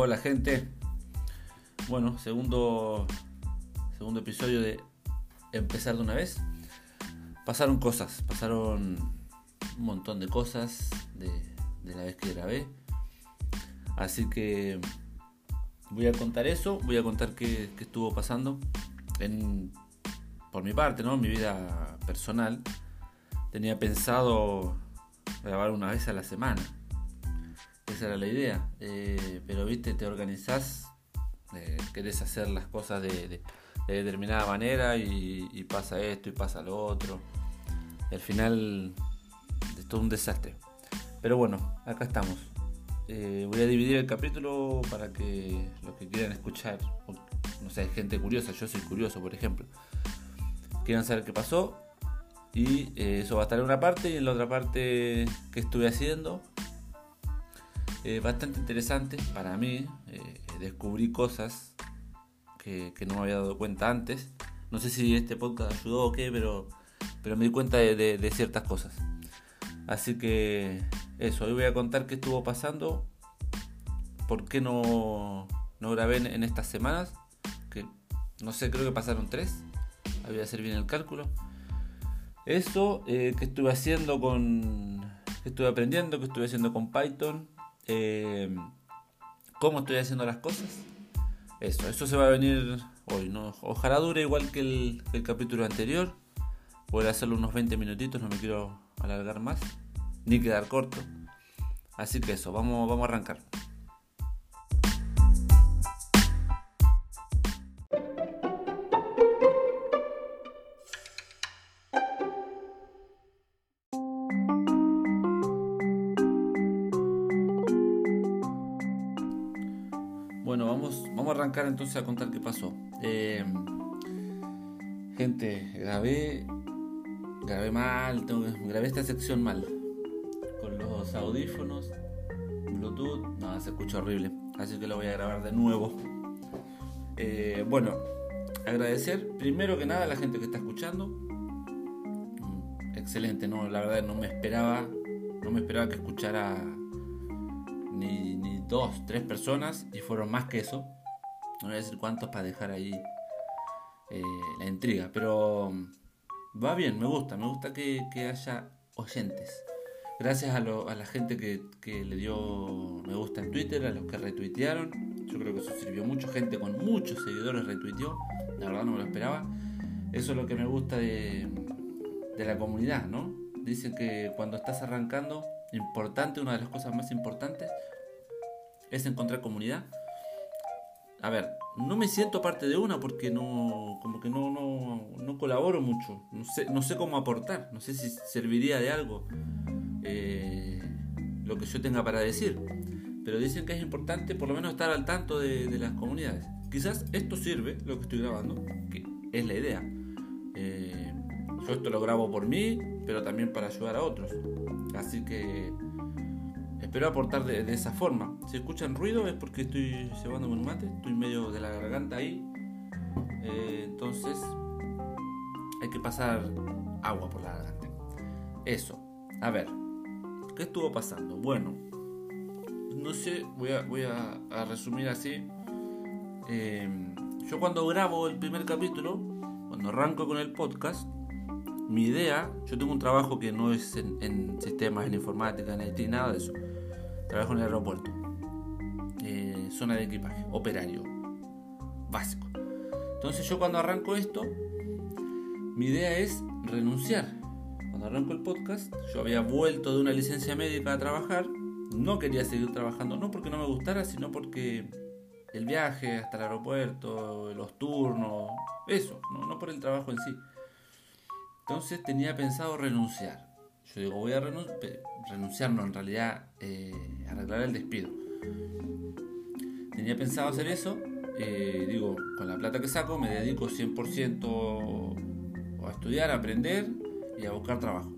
Hola gente. Bueno, segundo segundo episodio de empezar de una vez. Pasaron cosas, pasaron un montón de cosas de, la vez que grabé. Así que voy a contar eso, voy a contar qué, estuvo pasando en, por mi parte, ¿no? Mi vida personal. Tenía pensado grabar una vez a la semana era la idea. Eh, pero viste, te organizás, eh, querés hacer las cosas de, determinada manera y, pasa esto y pasa lo otro. al final es todo un desastre. Pero bueno, acá estamos. Eh, voy a dividir el capítulo para que los que quieran escuchar, no sé, gente curiosa, yo soy curioso, por ejemplo, quieran saber qué pasó. Y eso va a estar en una parte y en la otra parte qué estuve haciendo eh, bastante interesante para mí. Eh, descubrí cosas que, no me había dado cuenta antes. No sé si este podcast ayudó o qué, pero, pero me di cuenta de, ciertas cosas. Así que eso, hoy voy a contar qué estuvo pasando, por qué no, no grabé en, estas semanas, que no sé, creo que pasaron tres, voy a hacer bien el cálculo. Eso, eh, que estuve haciendo con, que estuve aprendiendo, que estuve haciendo con Python, eh, cómo estoy haciendo las cosas. Eso, eso se va a venir hoy. ¿no? Ojalá dure igual que el, capítulo anterior. Voy a hacerlo unos 20 minutitos, no me quiero alargar más, ni quedar corto. Así que eso, vamos, vamos a arrancar. Arrancar entonces a contar qué pasó. Eh, gente, grabé, grabé mal, tengo grabé esta sección mal. Con los audífonos, Bluetooth, no, se escucha horrible. Así que lo voy a grabar de nuevo. Eh, bueno, agradecer primero que nada a la gente que está escuchando. Excelente, no, la verdad no me esperaba, no me esperaba que escuchara ni dos, tres personas y fueron más que eso. No voy a decir cuántos para dejar ahí eh, la intriga, pero mm, va bien, me gusta, me gusta que, haya oyentes. Gracias a, la gente que, le dio me gusta en Twitter, a los que retuitearon. Yo creo que eso sirvió mucho. Gente con muchos seguidores retuiteó. La verdad no me lo esperaba. Eso es lo que me gusta de, de la comunidad, ¿no? Dicen que cuando estás arrancando, importante, una de las cosas más importantes es encontrar comunidad a ver, no me siento parte de una porque no, como que no, no, colaboro mucho, no sé, no sé cómo aportar, no sé si serviría de algo eh, lo que yo tenga para decir, pero dicen que es importante por lo menos estar al tanto de, las comunidades. Quizás esto sirve, lo que estoy grabando, que es la idea. Eh, yo esto lo grabo por mí, pero también para ayudar a otros. Así que Espero aportar de, esa forma. Si escuchan ruido es porque estoy llevando un mate, estoy medio de la garganta ahí. Eh, entonces hay que pasar agua por la garganta. Eso. A ver, ¿qué estuvo pasando? Bueno, no sé, voy a, voy a, resumir así. Em, yo cuando grabo el primer capítulo, cuando arranco con el podcast, mi idea, yo tengo un trabajo que no es en, en sistemas, en informática, en IT, nada de eso Trabajo en el aeropuerto. Eh, zona de equipaje, operario. Básico. Entonces yo cuando arranco esto, mi idea es renunciar. Cuando arranco el podcast, yo había vuelto de una licencia médica a trabajar. No quería seguir trabajando, no porque no me gustara, sino porque el viaje hasta el aeropuerto, los turnos, eso, no, no por el trabajo en sí. Entonces tenía pensado renunciar. Yo digo, voy a renunciar, no, en realidad eh, arreglar el despido. Tenía pensado hacer eso, eh, digo, con la plata que saco me dedico 100% a estudiar, a aprender y a buscar trabajo.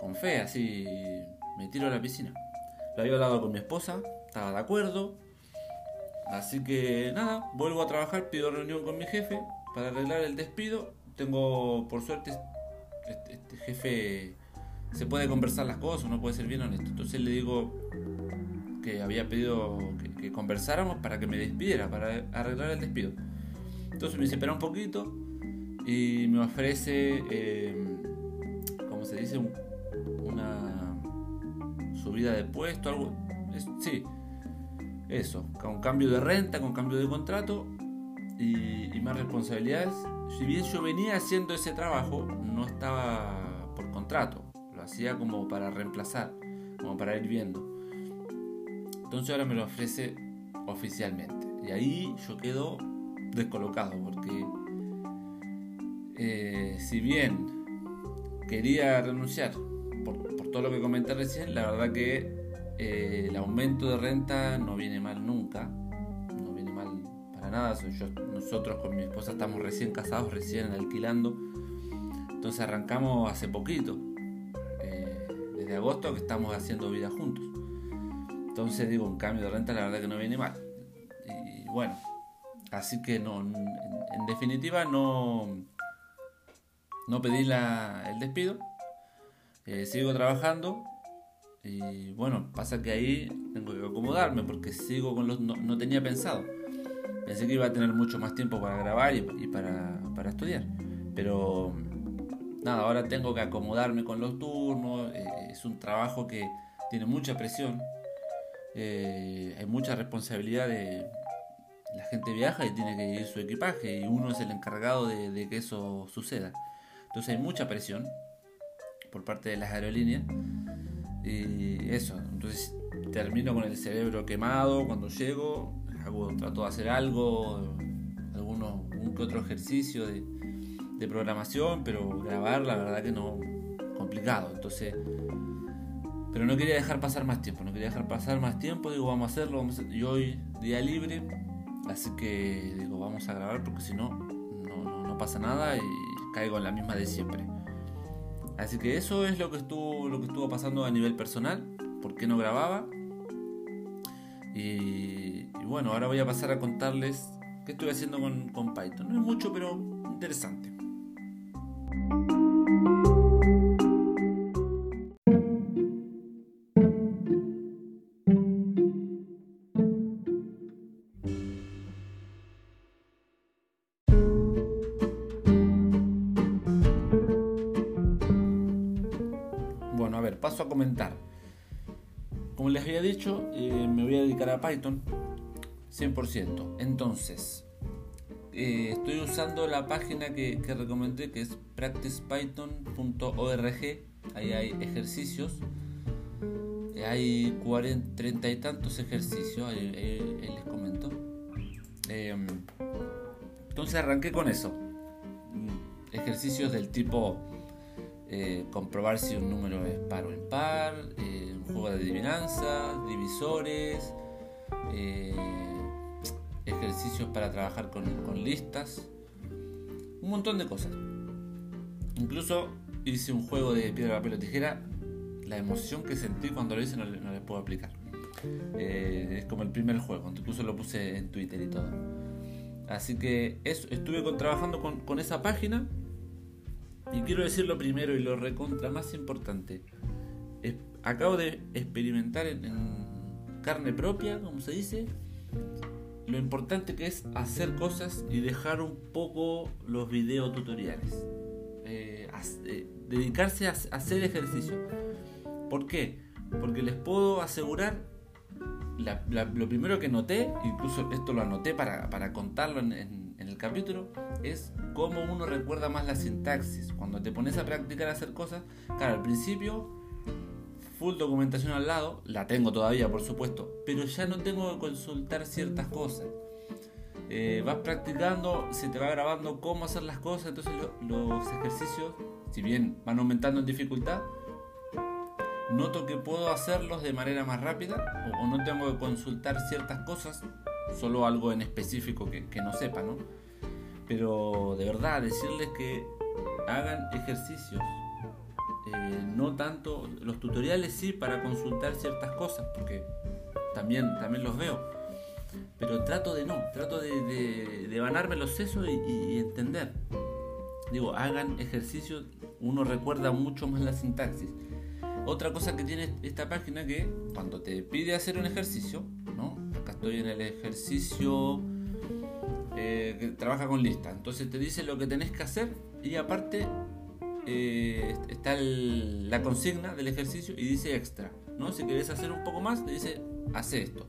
Con fe, así me tiro a la piscina. Lo había hablado con mi esposa, estaba de acuerdo. Así que nada, vuelvo a trabajar, pido reunión con mi jefe para arreglar el despido. Tengo, por suerte, este jefe se puede conversar las cosas, uno puede ser bien honesto. Entonces le digo que había pedido que, que conversáramos para que me despidiera, para arreglar el despido. Entonces me dice, espera un poquito y me ofrece, eh, ¿cómo se dice? una subida de puesto, algo. sí, eso, con cambio de renta, con cambio de contrato y, y más responsabilidades. Si bien yo venía haciendo ese trabajo, no estaba por contrato, lo hacía como para reemplazar, como para ir viendo. Entonces ahora me lo ofrece oficialmente. Y ahí yo quedo descolocado porque eh, si bien quería renunciar por, todo lo que comenté recién, la verdad que eh, el aumento de renta no viene mal nunca, no viene mal para nada. Nosotros con mi esposa estamos recién casados, recién alquilando, entonces arrancamos hace poquito, desde agosto que estamos haciendo vida juntos. Entonces digo, un cambio de renta la verdad que no viene mal. Y bueno, así que no, en, definitiva no, no pedí la, el despido. Eh, sigo trabajando y bueno, pasa que ahí tengo que acomodarme porque sigo con los... No, tenía pensado. Pensé que iba a tener mucho más tiempo para grabar y, para, para, estudiar. Pero nada, ahora tengo que acomodarme con los turnos. Eh, es un trabajo que tiene mucha presión. Eh, hay mucha responsabilidad de la gente viaja y tiene que ir su equipaje y uno es el encargado de, que eso suceda. Entonces hay mucha presión por parte de las aerolíneas y eso, entonces termino con el cerebro quemado cuando llego, hago, trato de hacer algo, algunos, un que otro ejercicio de, de programación, pero grabar la verdad que no, complicado, entonces pero no quería dejar pasar más tiempo, no quería dejar pasar más tiempo, digo, vamos a hacerlo, vamos y hoy día libre, así que digo, vamos a grabar porque si no, no, pasa nada y caigo en la misma de siempre. Así que eso es lo que estuvo, lo que estuvo pasando a nivel personal, por qué no grababa. Y, bueno, ahora voy a pasar a contarles qué estoy haciendo con Python. No es mucho, pero interesante. Les había dicho, eh, me voy a dedicar a Python 100%. Entonces, eh, estoy usando la página que, recomendé, que es practicepython.org. Ahí hay ejercicios. Hay 40, 30 y tantos ejercicios, ahí, les comento. entonces arranqué con eso. Mm, ejercicios del tipo eh, comprobar si un número es par o impar, eh, un juego de adivinanza, divisores, eh, ejercicios para trabajar con, listas, un montón de cosas. Incluso hice un juego de piedra, papel o tijera, la emoción que sentí cuando lo hice no, no les puedo aplicar. es como el primer juego, incluso lo puse en Twitter y todo. Así que eso, estuve trabajando con esa página y quiero decir lo primero y lo recontra más importante. acabo de experimentar en, carne propia, como se dice, lo importante que es hacer cosas y dejar un poco los videotutoriales. Eh, eh, dedicarse a, hacer ejercicio. ¿Por qué? Porque les puedo asegurar, lo primero que noté, incluso esto lo anoté para, contarlo en el capítulo es cómo uno recuerda más la sintaxis. Cuando te pones a practicar a hacer cosas, claro, al principio, full documentación al lado, la tengo todavía, por supuesto, pero ya no tengo que consultar ciertas cosas. Eh, vas practicando, se te va grabando cómo hacer las cosas, entonces los ejercicios, si bien van aumentando en dificultad, noto que puedo hacerlos de manera más rápida o, no tengo que consultar ciertas cosas, solo algo en específico que, que no sepa, ¿no? Pero de verdad, decirles que hagan ejercicios. Eh, no tanto, los tutoriales sí para consultar ciertas cosas, porque también, también los veo. Pero trato de no, trato de, de, ganarme los sesos y, entender. Digo, hagan ejercicios, uno recuerda mucho más la sintaxis. Otra cosa que tiene esta página que cuando te pide hacer un ejercicio, ¿no? Acá estoy en el ejercicio eh, trabaja con lista. Entonces te dice lo que tenés que hacer y aparte eh, está la consigna del ejercicio y dice extra. ¿no? Si querés hacer un poco más, te dice hace esto.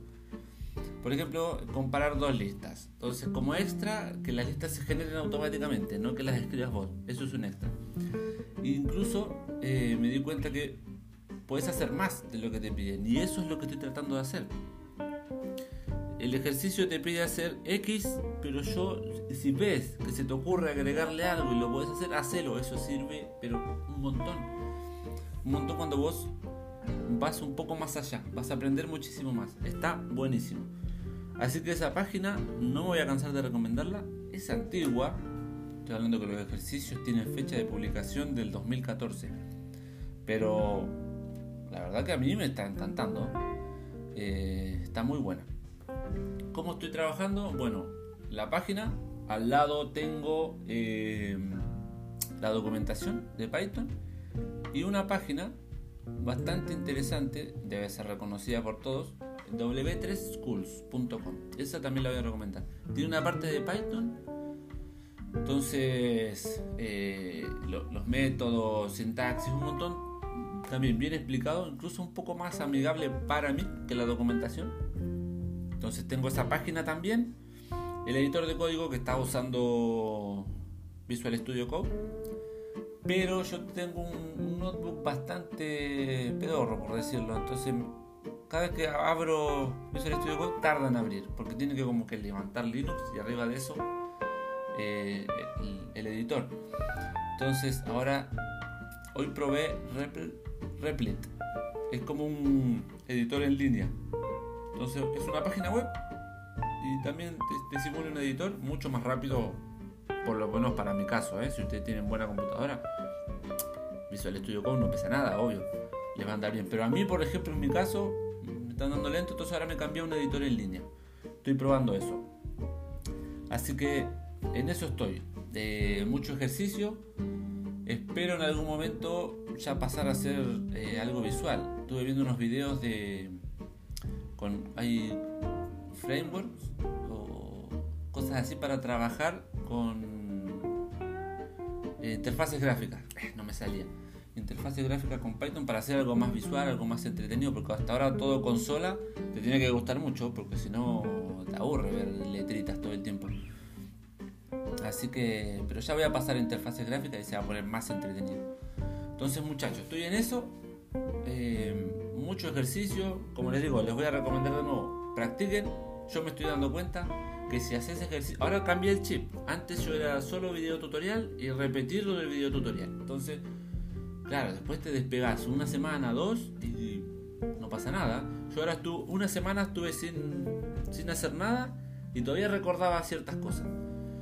Por ejemplo, comparar dos listas. Entonces, como extra, que las listas se generen automáticamente, no que las escribas vos. Eso es un extra. incluso eh, me di cuenta que puedes hacer más de lo que te piden. Y eso es lo que estoy tratando de hacer. El ejercicio te pide hacer X, pero yo, si ves que se te ocurre agregarle algo y lo puedes hacer, hacelo. Eso sirve, pero un montón. Un montón cuando vos vas un poco más allá. Vas a aprender muchísimo más. Está buenísimo. Así que esa página no me voy a cansar de recomendarla. Es antigua. Estoy hablando que los ejercicios tienen fecha de publicación del 2014. Pero la verdad que a mí me está encantando. Eh, está muy buena. ¿Cómo estoy trabajando? Bueno, la página. Al lado tengo eh, la documentación de Python. Y una página bastante interesante, debe ser reconocida por todos, w3schools.com. Esa también la voy a recomendar. Tiene una parte de Python. Entonces, eh, los métodos, sintaxis, un montón. También bien explicado, incluso un poco más amigable para mí que la documentación. Entonces tengo esa página también. El editor de código que está usando Visual Studio Code. Pero yo tengo un notebook bastante pedorro, por decirlo. Entonces cada vez que abro Visual Studio Code tarda en abrir, porque tiene que como que levantar Linux y arriba de eso eh, el, editor. Entonces ahora, hoy probé Replit. Es como un editor en línea. Entonces es una página web y también te, simula un editor mucho más rápido, por lo menos para mi caso. ¿eh? Si ustedes tienen buena computadora, Visual Studio Code no pesa nada, obvio. Les va a andar bien. Pero a mí, por ejemplo, en mi caso, están dando lento, entonces ahora me cambié a un editor en línea. Estoy probando eso. Así que en eso estoy. De mucho ejercicio. Espero en algún momento ya pasar a hacer eh, algo visual. Estuve viendo unos videos de. Con. hay frameworks o cosas así para trabajar con eh, interfaces gráficas. Eh, no me salía interfase gráfica con Python para hacer algo más visual, algo más entretenido, porque hasta ahora todo consola te tiene que gustar mucho, porque si no te aburre ver letritas todo el tiempo. Así que, pero ya voy a pasar a interfaces gráficas y se va a poner más entretenido. Entonces muchachos, estoy en eso. Eh, mucho ejercicio, como les digo, les voy a recomendar de nuevo, practiquen. Yo me estoy dando cuenta que si haces ejercicio, ahora cambié el chip. Antes yo era solo video tutorial y repetirlo del video tutorial. Entonces Claro, después te despegas una semana, dos y no pasa nada. Yo ahora estuve, una semana estuve sin, sin hacer nada y todavía recordaba ciertas cosas.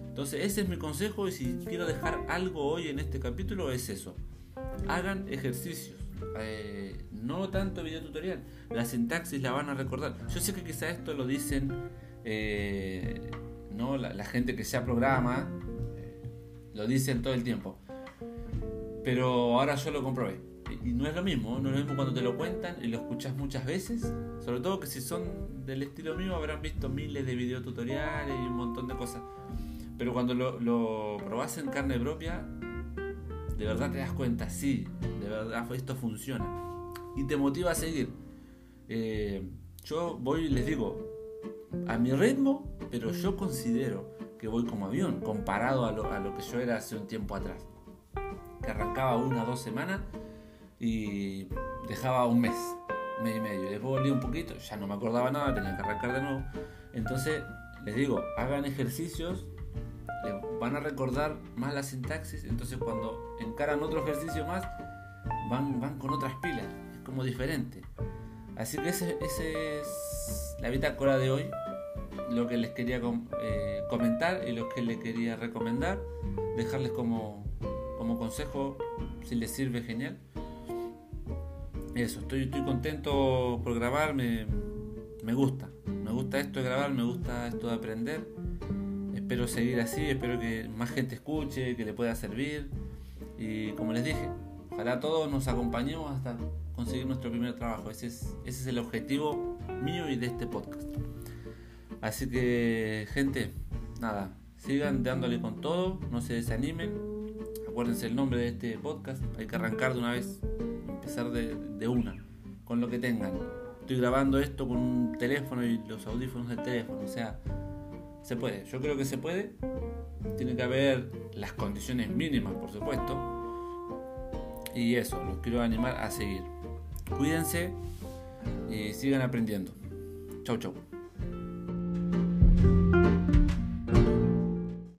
Entonces ese es mi consejo y si quiero dejar algo hoy en este capítulo es eso. Hagan ejercicios. Eh, no tanto video tutorial. La sintaxis la van a recordar. Yo sé que quizá esto lo dicen eh, no la, gente que ya programa. Eh, lo dicen todo el tiempo. Pero ahora yo lo comprobé. Y no es lo mismo, no es lo mismo cuando te lo cuentan y lo escuchas muchas veces. Sobre todo que si son del estilo mío habrán visto miles de videotutoriales y un montón de cosas. Pero cuando lo, lo en carne propia, de verdad te das cuenta, sí, verdad esto funciona. Y te motiva a seguir. Eh, yo voy les digo, a mi ritmo, pero yo considero que voy como avión comparado a lo, a lo que yo era hace un tiempo atrás que arrancaba una o dos semanas y dejaba un mes, mes y medio. Después volví un poquito, ya no me acordaba nada, tenía que arrancar de nuevo. Entonces, les digo, hagan ejercicios, van a recordar más la sintaxis, entonces cuando encaran otro ejercicio más, van, van con otras pilas, es como diferente. Así que ese, es la bitácora de hoy, lo que les quería eh, comentar y lo que les quería recomendar, dejarles como como consejo, si les sirve, genial. Eso, estoy, estoy contento por grabar, me, gusta. Me gusta esto de grabar, me gusta esto de aprender. Espero seguir así, espero que más gente escuche, que le pueda servir. Y como les dije, ojalá todos nos acompañemos hasta conseguir nuestro primer trabajo. Ese es, el objetivo mío y de este podcast. Así que, gente, nada, sigan dándole con todo, no se desanimen. Acuérdense el nombre de este podcast, hay que arrancar de una vez, empezar de, de una, con lo que tengan. Estoy grabando esto con un teléfono y los audífonos del teléfono, o sea, se puede, yo creo que se puede. Tiene que haber las condiciones mínimas, por supuesto. Y eso, los quiero animar a seguir. Cuídense y sigan aprendiendo. Chau, chau.